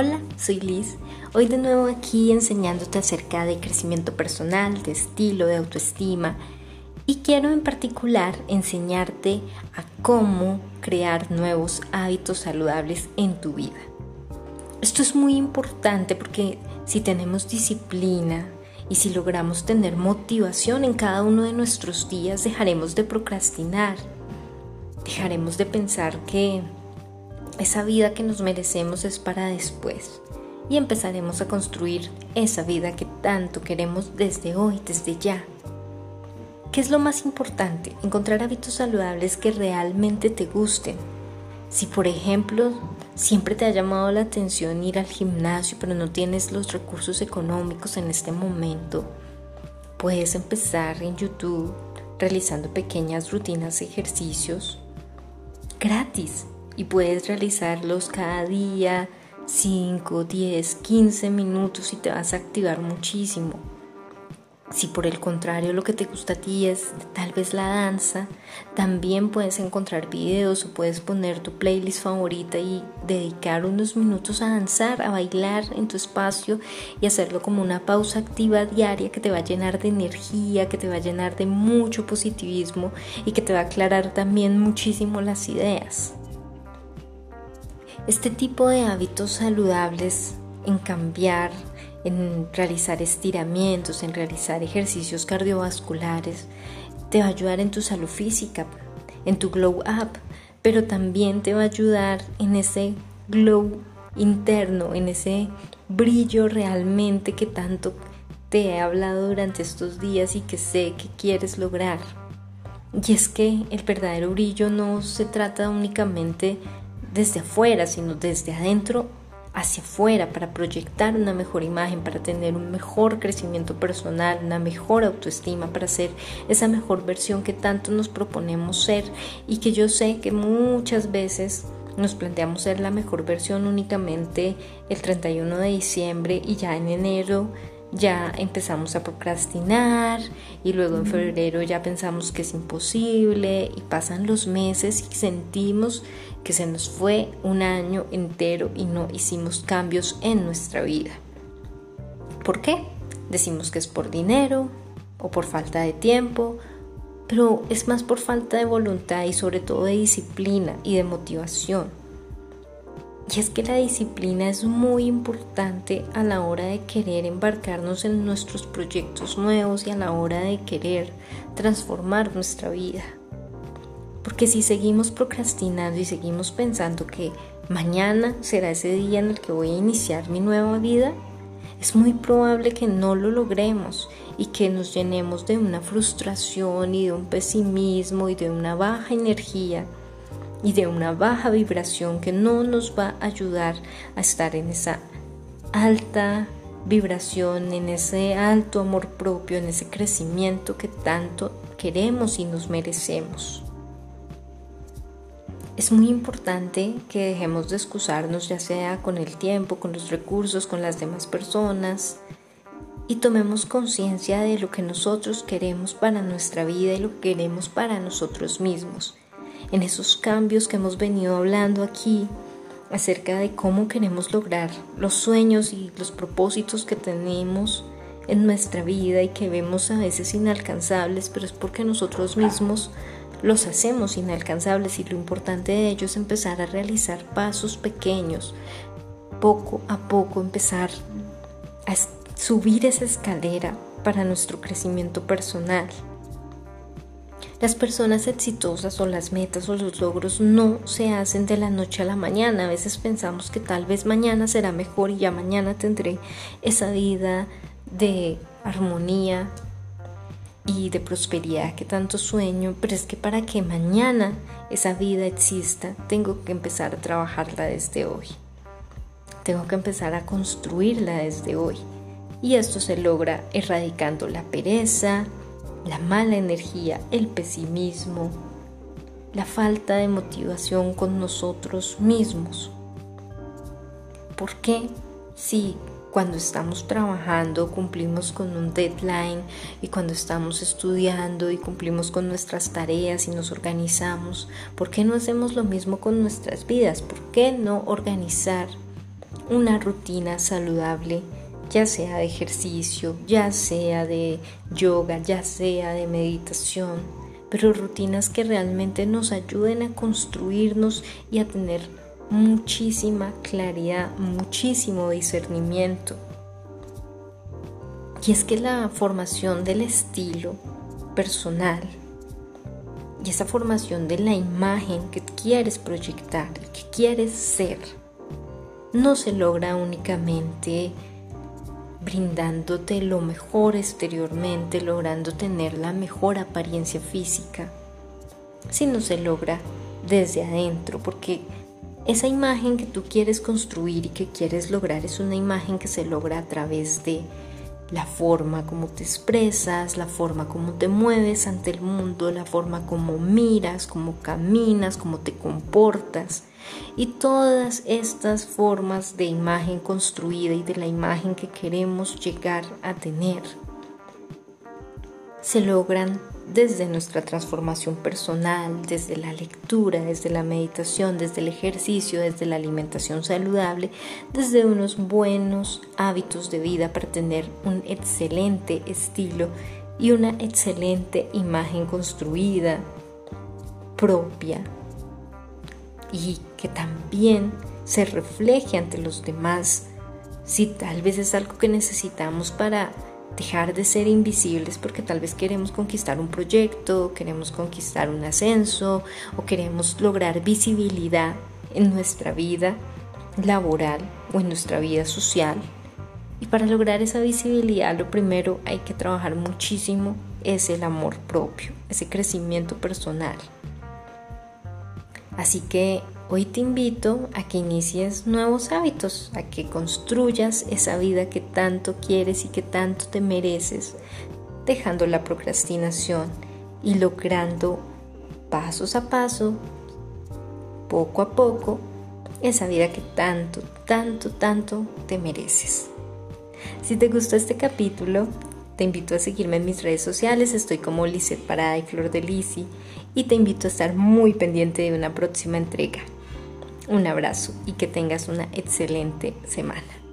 Hola, soy Liz. Hoy de nuevo aquí enseñándote acerca de crecimiento personal, de estilo, de autoestima. Y quiero en particular enseñarte a cómo crear nuevos hábitos saludables en tu vida. Esto es muy importante porque si tenemos disciplina y si logramos tener motivación en cada uno de nuestros días, dejaremos de procrastinar. Dejaremos de pensar que esa vida que nos merecemos es para después y empezaremos a construir esa vida que tanto queremos desde hoy, desde ya. ¿Qué es lo más importante? Encontrar hábitos saludables que realmente te gusten. Si por ejemplo siempre te ha llamado la atención ir al gimnasio pero no tienes los recursos económicos en este momento, puedes empezar en YouTube realizando pequeñas rutinas de ejercicios gratis y puedes realizarlos cada día 5, 10, 15 minutos y te vas a activar muchísimo. Si por el contrario lo que te gusta a ti es tal vez la danza, también puedes encontrar videos o puedes poner tu playlist favorita y dedicar unos minutos a danzar, a bailar en tu espacio y hacerlo como una pausa activa diaria que te va a llenar de energía, que te va a llenar de mucho positivismo y que te va a aclarar también muchísimo las ideas. Este tipo de hábitos saludables en cambiar, en realizar estiramientos, en realizar ejercicios cardiovasculares, te va a ayudar en tu salud física, en tu glow up, pero también te va a ayudar en ese glow interno, en ese brillo realmente que tanto te he hablado durante estos días y que sé que quieres lograr. Y es que el verdadero brillo no se trata únicamente desde afuera, sino desde adentro hacia afuera para proyectar una mejor imagen, para tener un mejor crecimiento personal, una mejor autoestima, para ser esa mejor versión que tanto nos proponemos ser. Y que yo sé que muchas veces nos planteamos ser la mejor versión únicamente el 31 de diciembre y ya en enero ya empezamos a procrastinar y luego en febrero ya pensamos que es imposible y pasan los meses y sentimos que se nos fue un año entero y no hicimos cambios en nuestra vida. ¿Por qué? Decimos que es por dinero o por falta de tiempo, pero es más por falta de voluntad y sobre todo de disciplina y de motivación. Y es que la disciplina es muy importante a la hora de querer embarcarnos en nuestros proyectos nuevos y a la hora de querer transformar nuestra vida. Porque si seguimos procrastinando y seguimos pensando que mañana será ese día en el que voy a iniciar mi nueva vida, es muy probable que no lo logremos y que nos llenemos de una frustración y de un pesimismo y de una baja energía y de una baja vibración que no nos va a ayudar a estar en esa alta vibración, en ese alto amor propio, en ese crecimiento que tanto queremos y nos merecemos. Es muy importante que dejemos de excusarnos ya sea con el tiempo, con los recursos, con las demás personas y tomemos conciencia de lo que nosotros queremos para nuestra vida y lo que queremos para nosotros mismos en esos cambios que hemos venido hablando aquí acerca de cómo queremos lograr los sueños y los propósitos que tenemos en nuestra vida y que vemos a veces inalcanzables, pero es porque nosotros mismos los hacemos inalcanzables y lo importante de ello es empezar a realizar pasos pequeños, poco a poco empezar a subir esa escalera para nuestro crecimiento personal. Las personas exitosas o las metas o los logros no se hacen de la noche a la mañana. A veces pensamos que tal vez mañana será mejor y ya mañana tendré esa vida de armonía y de prosperidad que tanto sueño, pero es que para que mañana esa vida exista, tengo que empezar a trabajarla desde hoy. Tengo que empezar a construirla desde hoy. Y esto se logra erradicando la pereza, la mala energía, el pesimismo, la falta de motivación con nosotros mismos. ¿Por qué? Si cuando estamos trabajando cumplimos con un deadline y cuando estamos estudiando y cumplimos con nuestras tareas y nos organizamos, ¿por qué no hacemos lo mismo con nuestras vidas? ¿Por qué no organizar una rutina saludable, ya sea de ejercicio, ya sea de yoga, ya sea de meditación, pero rutinas que realmente nos ayuden a construirnos y a tener muchísima claridad, muchísimo discernimiento. Y es que la formación del estilo personal y esa formación de la imagen que quieres proyectar, que quieres ser, no se logra únicamente brindándote lo mejor exteriormente, logrando tener la mejor apariencia física, sino se logra desde adentro, porque esa imagen que tú quieres construir y que quieres lograr es una imagen que se logra a través de la forma como te expresas, la forma como te mueves ante el mundo, la forma como miras, como caminas, como te comportas. Y todas estas formas de imagen construida y de la imagen que queremos llegar a tener se logran desde nuestra transformación personal, desde la lectura, desde la meditación, desde el ejercicio, desde la alimentación saludable, desde unos buenos hábitos de vida para tener un excelente estilo y una excelente imagen construida, propia y que también se refleje ante los demás. Si tal vez es algo que necesitamos para dejar de ser invisibles porque tal vez queremos conquistar un proyecto, queremos conquistar un ascenso o queremos lograr visibilidad en nuestra vida laboral o en nuestra vida social. Y para lograr esa visibilidad lo primero hay que trabajar muchísimo es el amor propio, ese crecimiento personal. Así que Hoy te invito a que inicies nuevos hábitos, a que construyas esa vida que tanto quieres y que tanto te mereces, dejando la procrastinación y logrando pasos a paso, poco a poco, esa vida que tanto, tanto, tanto te mereces. Si te gustó este capítulo, te invito a seguirme en mis redes sociales, estoy como Lizeth Parada y Flor de Lisi, y te invito a estar muy pendiente de una próxima entrega. Un abrazo y que tengas una excelente semana.